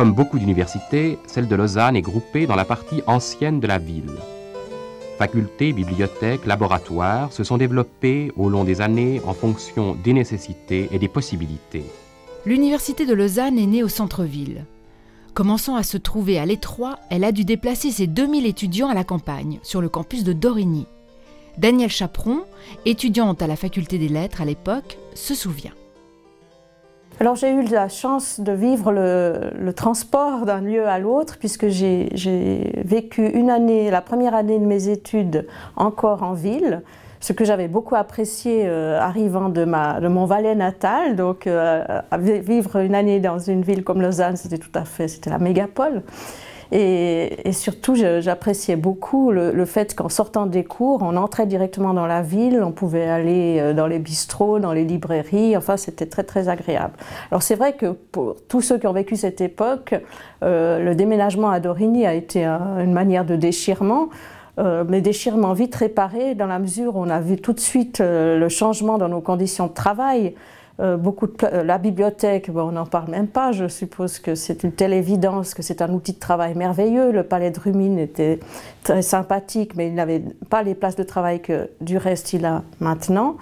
Comme beaucoup d'universités, celle de Lausanne est groupée dans la partie ancienne de la ville. Facultés, bibliothèques, laboratoires se sont développés au long des années en fonction des nécessités et des possibilités. L'université de Lausanne est née au centre-ville. Commençant à se trouver à l'étroit, elle a dû déplacer ses 2000 étudiants à la campagne, sur le campus de Dorigny. Danielle Chaperon, étudiante à la faculté des lettres à l'époque, se souvient. Alors j'ai eu la chance de vivre le, transport d'un lieu à l'autre puisque j'ai vécu une année, la première année de mes études encore en ville, ce que j'avais beaucoup apprécié euh, arrivant de, mon Valais natal. Donc euh, vivre une année dans une ville comme Lausanne, c'était tout à fait, c'était la mégapole. Et, surtout, j'appréciais beaucoup le, fait qu'en sortant des cours, on entrait directement dans la ville, on pouvait aller euh, dans les bistrots, dans les librairies, enfin c'était très très agréable. Alors c'est vrai que pour tous ceux qui ont vécu cette époque, euh, le déménagement à Dorigny a été une manière de déchirement. Euh, mais déchirement vite réparé dans la mesure où on a vu tout de suite le changement dans nos conditions de travail. Euh, beaucoup euh, la bibliothèque, on n'en parle même pas. Je suppose que c'est une telle évidence que c'est un outil de travail merveilleux. Le palais de Rumine était très sympathique, mais il n'avait pas les places de travail que du reste il a maintenant.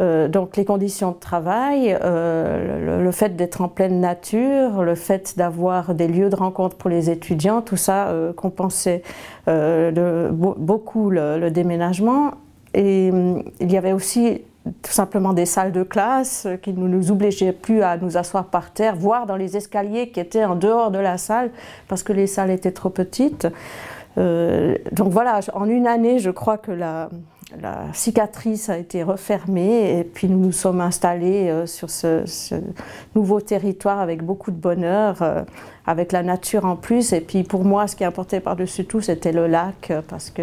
Euh, donc les conditions de travail, le, fait d'être en pleine nature, le fait d'avoir des lieux de rencontre pour les étudiants, tout ça compensait beaucoup le, le déménagement. Et hum, il y avait aussi tout simplement des salles de classe qui ne nous obligeaient plus à nous asseoir par terre, voire dans les escaliers qui étaient en dehors de la salle parce que les salles étaient trop petites. Euh, donc voilà, en une année, je crois que la, la cicatrice a été refermée et puis nous nous sommes installés euh, sur ce, nouveau territoire avec beaucoup de bonheur, euh, avec la nature en plus. Et puis pour moi, ce qui importait par-dessus tout, c'était le lac, euh, parce que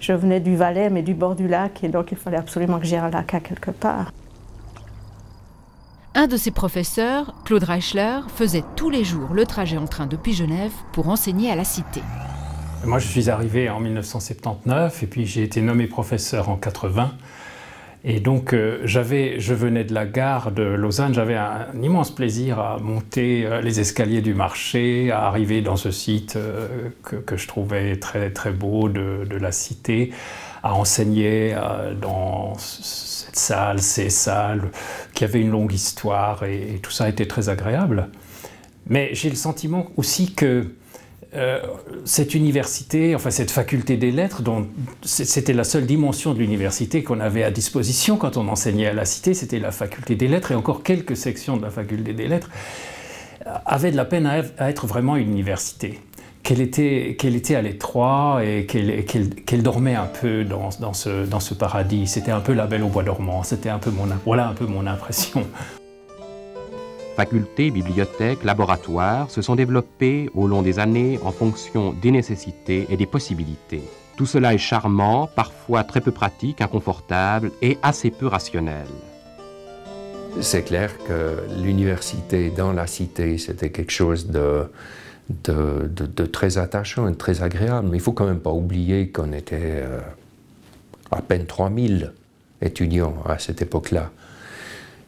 je venais du Valais, mais du bord du lac, et donc il fallait absolument que j'ai un lac à quelque part. Un de ses professeurs, Claude Reichler, faisait tous les jours le trajet en train depuis Genève pour enseigner à la Cité. Moi, je suis arrivé en 1979 et puis j'ai été nommé professeur en 80. Et donc, euh, je venais de la gare de Lausanne, j'avais un, immense plaisir à monter euh, les escaliers du marché, à arriver dans ce site euh, que, je trouvais très, très beau de, la cité, à enseigner dans cette salle, ces salles, qui avaient une longue histoire et tout ça était très agréable. Mais j'ai le sentiment aussi que euh, cette université, enfin cette faculté des lettres, dont c'était la seule dimension de l'université qu'on avait à disposition quand on enseignait à la Cité, c'était la faculté des lettres et encore quelques sections de la faculté des lettres, avait de la peine à être vraiment une université. Qu'elle était, qu'elle était à l'étroit et qu'elle, dormait un peu dans, dans, ce, dans ce paradis. C'était un peu la belle au bois dormant. C'était un peu mon, voilà un peu mon impression. Facultés, bibliothèques, laboratoires se sont développés au long des années en fonction des nécessités et des possibilités. Tout cela est charmant, parfois très peu pratique, inconfortable et assez peu rationnel. C'est clair que l'université dans la cité, c'était quelque chose de, très attachant et très agréable. Mais il faut quand même pas oublier qu'on était euh, à peine 3000 étudiants à cette époque-là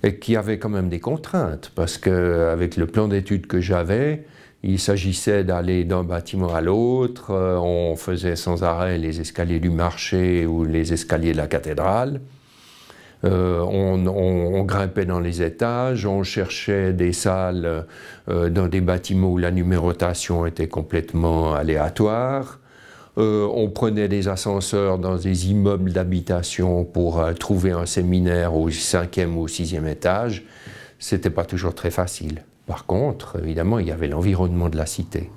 et qui avait quand même des contraintes, parce qu'avec le plan d'études que j'avais, il s'agissait d'aller d'un bâtiment à l'autre, euh, on faisait sans arrêt les escaliers du marché ou les escaliers de la cathédrale. Euh, on, grimpait dans les étages, on cherchait des salles euh, dans des bâtiments où la numérotation était complètement aléatoire. Euh, on prenait des ascenseurs dans des immeubles d'habitation pour euh, trouver un séminaire au cinquième ou au sixième étage. C'était pas toujours très facile. Par contre, évidemment, il y avait l'environnement de la cité.